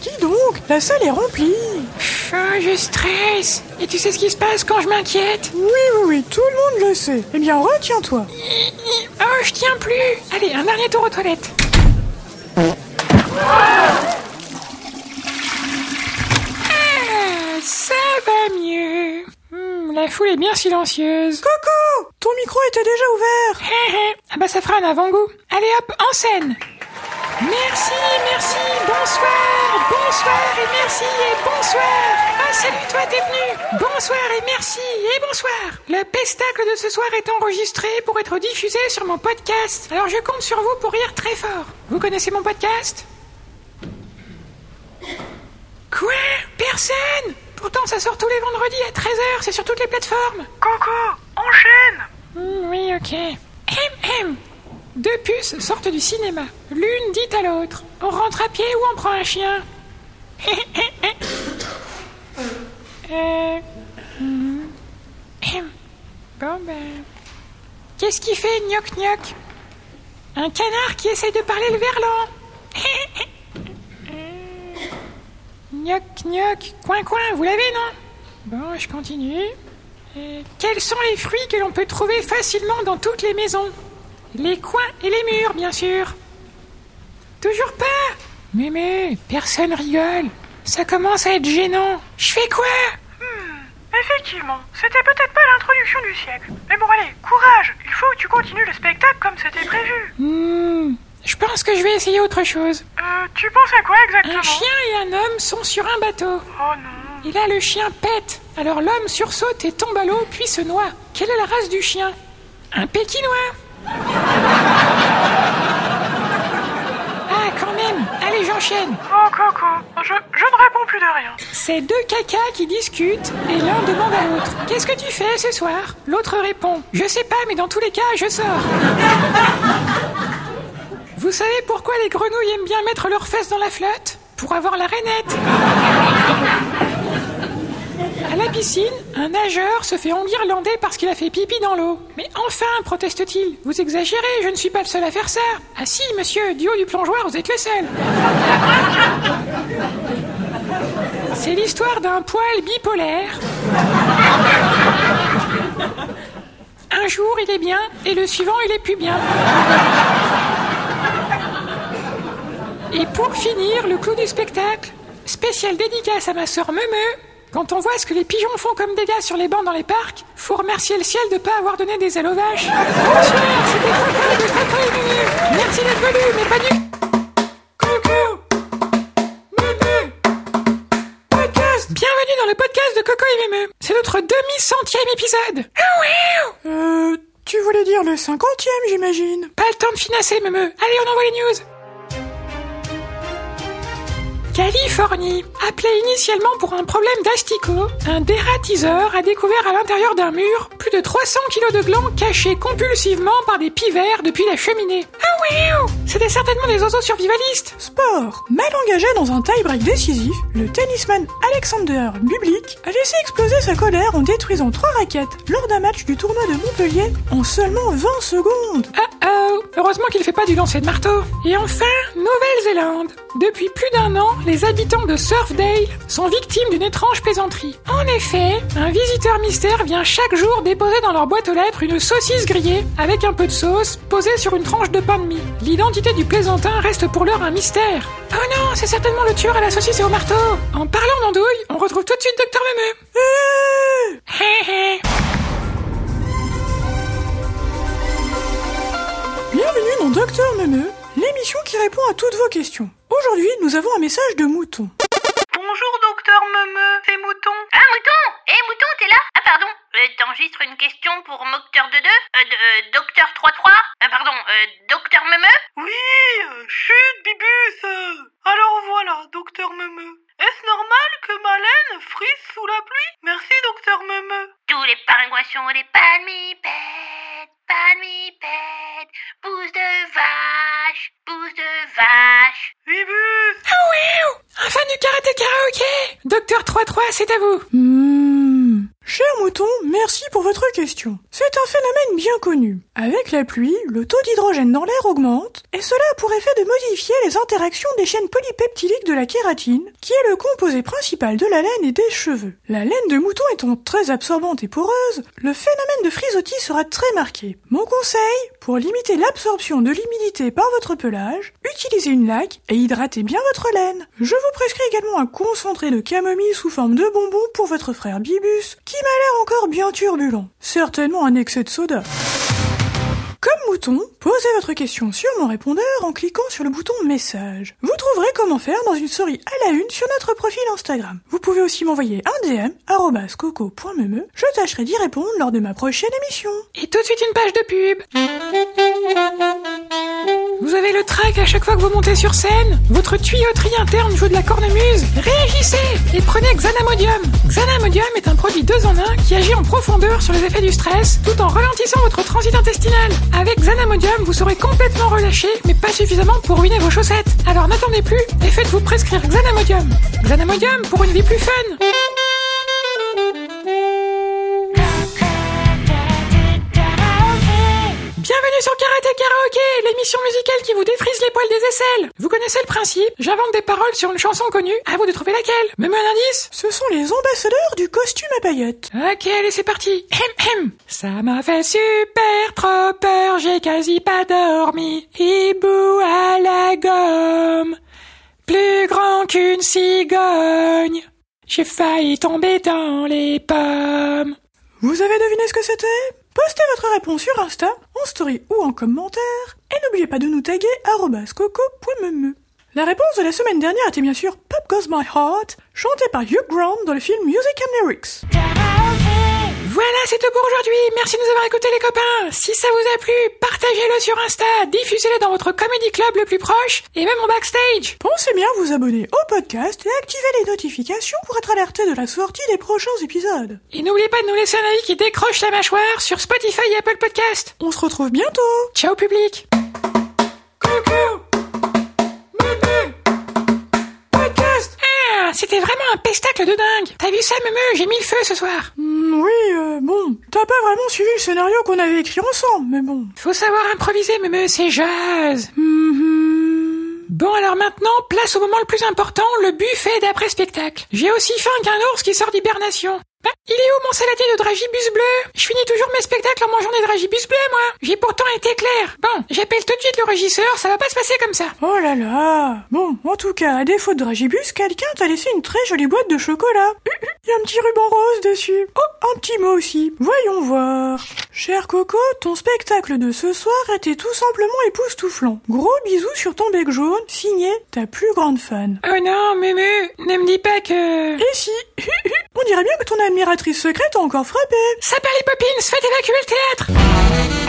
Dis donc, la salle est remplie. Oh, je stresse. Et tu sais ce qui se passe quand je m'inquiète? Oui, oui, oui, tout le monde le sait. Eh bien, retiens-toi. Oh, je tiens plus. Allez, un dernier tour aux toilettes. Ah, ça va mieux. Hmm, la foule est bien silencieuse. Coco, ton micro était déjà ouvert. Hé, hé. Ah bah ça fera un avant-goût. Allez hop, en scène. Merci, merci, bonsoir, bonsoir et merci et bonsoir. Ah salut toi, t'es venu. Bonsoir et merci et bonsoir. Le pestacle de ce soir est enregistré pour être diffusé sur mon podcast. Alors je compte sur vous pour rire très fort. Vous connaissez mon podcast? Quoi? Personne? Pourtant ça sort tous les vendredis à 13h, c'est sur toutes les plateformes. Coco, enchaîne Hmm, oui, ok. Hum, hum. Deux puces sortent du cinéma. L'une dit à l'autre On rentre à pied ou on prend un chien Euh. hmm. Hum. Bon ben. Qu'est-ce qui fait gnoc gnoc? Un canard qui essaye de parler le verlan. Gnoc gnoc, coin coin, vous l'avez non? Bon, je continue. Euh, quels sont les fruits que l'on peut trouver facilement dans toutes les maisons? Les coins et les murs, bien sûr. Toujours pas Mémé, personne rigole. Ça commence à être gênant. Je fais quoi? Effectivement, c'était peut-être pas l'introduction du siècle. Mais bon allez, courage Il faut que tu continues le spectacle comme c'était prévu. Hmm, Je pense que je vais essayer autre chose. Euh, tu penses à quoi exactement? Un chien et un homme sont sur un bateau. Oh non Et là, le chien pète. Alors l'homme sursaute et tombe à l'eau, puis se noie. Quelle est la race du chien? Un pékinois. Ah, quand même. Allez, j'enchaîne. Oh Coco, je, je ne réponds plus de rien. C'est deux cacas qui discutent et l'un demande à l'autre Qu'est-ce que tu fais ce soir? L'autre répond Je sais pas, mais dans tous les cas, je sors. Vous savez pourquoi les grenouilles aiment bien mettre leurs fesses dans la flotte? Pour avoir la rainette. À la un nageur se fait enguirlander parce qu'il a fait pipi dans l'eau. Mais enfin, proteste-t-il, vous exagérez, je ne suis pas le seul à faire ça. Ah si, monsieur, du haut du plongeoir, vous êtes le seul. C'est l'histoire d'un poil bipolaire. Un jour, il est bien, et le suivant, il est plus bien. Et pour finir, le clou du spectacle. Spécial dédicace à ma sœur Meumeu. Quand on voit ce que les pigeons font comme dégâts sur les bancs dans les parcs, faut remercier le ciel de pas avoir donné des ailes aux vaches. Bonsoir, c'était Coco de Coco et. Merci d'être venu, mais pas du... Coco Meumeu Podcast Bienvenue dans le podcast de Coco et Meumeu. C'est notre demi-centième épisode. Ah ouais Euh, tu voulais dire le cinquantième, j'imagine. Pas le temps de finasser, Meumeu. Allez, on envoie les news. Californie. Appelé initialement pour un problème d'asticot, un dératiseur a découvert à l'intérieur d'un mur plus de 300 kilos de glands cachés compulsivement par des pivers depuis la cheminée. Ah ouais C'était certainement des oiseaux survivalistes. Sport. Mal engagé dans un tie-break décisif, le tennisman Alexander Bublik a laissé exploser sa colère en détruisant trois raquettes lors d'un match du tournoi de Montpellier en seulement 20 secondes. Ah oh Heureusement qu'il fait pas du lancer de marteau. Et enfin, Nouvelle-Zélande. Depuis plus d'un an, les habitants de Surfdale sont victimes d'une étrange plaisanterie. En effet, un visiteur mystère vient chaque jour déposer dans leur boîte aux lettres une saucisse grillée avec un peu de sauce posée sur une tranche de pain de mie. L'identité du plaisantin reste pour l'heure un mystère. Oh non, c'est certainement le tueur à la saucisse et au marteau. En parlant d'andouille, on retrouve tout de suite Docteur Memeu. Bienvenue dans Docteur Memeux, l'émission qui répond à toutes vos questions. Aujourd'hui, nous avons un message de Mouton. Bonjour docteur Meumeu, c'est Mouton. Ah, Mouton Eh, Mouton, t'es là? Ah, pardon. Euh, T'enregistres une question pour Mocteur 22 euh, de, euh, Docteur 33 Ah, pardon, euh, Docteur Meumeu Oui, euh, chut, Bibus. euh. Alors voilà, docteur Meumeu. Est-ce normal que ma laine frise sous la pluie? Merci docteur Meumeu. Tous les pingouins sont des palmipèdes, palmipèdes, 33, c'est à vous. Hmm. Cher Mouton, merci pour votre question. C'est un phénomène bien connu. Avec la pluie, le taux d'hydrogène dans l'air augmente, et cela a pour effet de modifier les interactions des chaînes polypeptidiques de la kératine, qui est le composé principal de la laine et des cheveux. La laine de mouton étant très absorbante et poreuse, le phénomène de frisottis sera très marqué. Mon conseil, pour limiter l'absorption de l'humidité par votre pelage, utilisez une laque et hydratez bien votre laine. Je vous prescris également un concentré de camomille sous forme de bonbons pour votre frère Bibus, qui m'a l'air encore bien turbulent. Certainement un excès de soda. Comme mouton, posez votre question sur mon répondeur en cliquant sur le bouton message. Vous trouverez comment faire dans une story à la une sur notre profil Instagram. Vous pouvez aussi m'envoyer un DM, coco.meme. Je tâcherai d'y répondre lors de ma prochaine émission. Et tout de suite une page de pub. Vous avez le trac à chaque fois que vous montez sur scène? Votre tuyauterie interne joue de la cornemuse? Réagissez et prenez Xanamodium Xanamodium est un produit 2 en 1 qui agit en profondeur sur les effets du stress tout en ralentissant votre transit intestinal. Avec Xanamodium, vous serez complètement relâché, mais pas suffisamment pour ruiner vos chaussettes. Alors n'attendez plus et faites-vous prescrire Xanamodium. Xanamodium pour une vie plus fun. Musicale qui vous défrise les poils des aisselles. Vous connaissez le principe, j'invente des paroles sur une chanson connue, à vous de trouver laquelle. Même un indice Ce sont les ambassadeurs du costume à paillettes. Ok, allez, c'est parti. Hem, hem. Ça m'a fait super trop peur, j'ai quasi pas dormi. Hibou à la gomme, plus grand qu'une cigogne. J'ai failli tomber dans les pommes. Vous avez deviné ce que c'était? Postez votre réponse sur Insta, en story ou en commentaire, et n'oubliez pas de nous taguer coco.meme. La réponse de la semaine dernière était bien sûr Pop Goes My Heart, chanté par Hugh Grant dans le film Music and Lyrics. Voilà, c'est tout pour aujourd'hui. Merci de nous avoir écoutés les copains. Si ça vous a plu, partagez-le sur Insta, diffusez-le dans votre comedy club le plus proche et même en backstage. Pensez bien à vous abonner au podcast et activer les notifications pour être alerté de la sortie des prochains épisodes. Et n'oubliez pas de nous laisser un avis qui décroche la mâchoire sur Spotify et Apple Podcast. On se retrouve bientôt Ciao public. C'était vraiment un pestacle de dingue. T'as vu ça, Meme J'ai mis le feu ce soir. Hmm, Oui, euh, bon, t'as pas vraiment suivi le scénario qu'on avait écrit ensemble, mais bon. Faut savoir improviser, Meme, c'est jazz. Mhm. Bon, alors maintenant, place au moment le plus important, le buffet d'après-spectacle. J'ai aussi faim qu'un ours qui sort d'hibernation. Bah, il est où mon saladier de dragibus bleu? Je finis toujours mes spectacles en mangeant des dragibus bleus, moi. J'ai pourtant été clair. Bon, j'appelle tout de suite le régisseur, ça va pas se passer comme ça. Oh là là Bon, en tout cas, à défaut de dragibus, quelqu'un t'a laissé une très jolie boîte de chocolat. Il y a un petit ruban rose dessus. Oh, un petit mot aussi. Voyons voir. Cher Coco, ton spectacle de ce soir était tout simplement époustouflant. Gros bisous sur ton bec jaune, signé ta plus grande fan. Oh non, Mumu, ne me dis pas que... Et si? admiratrice secrète ont encore frappé. S'appelle les Poppins, faites évacuer le théâtre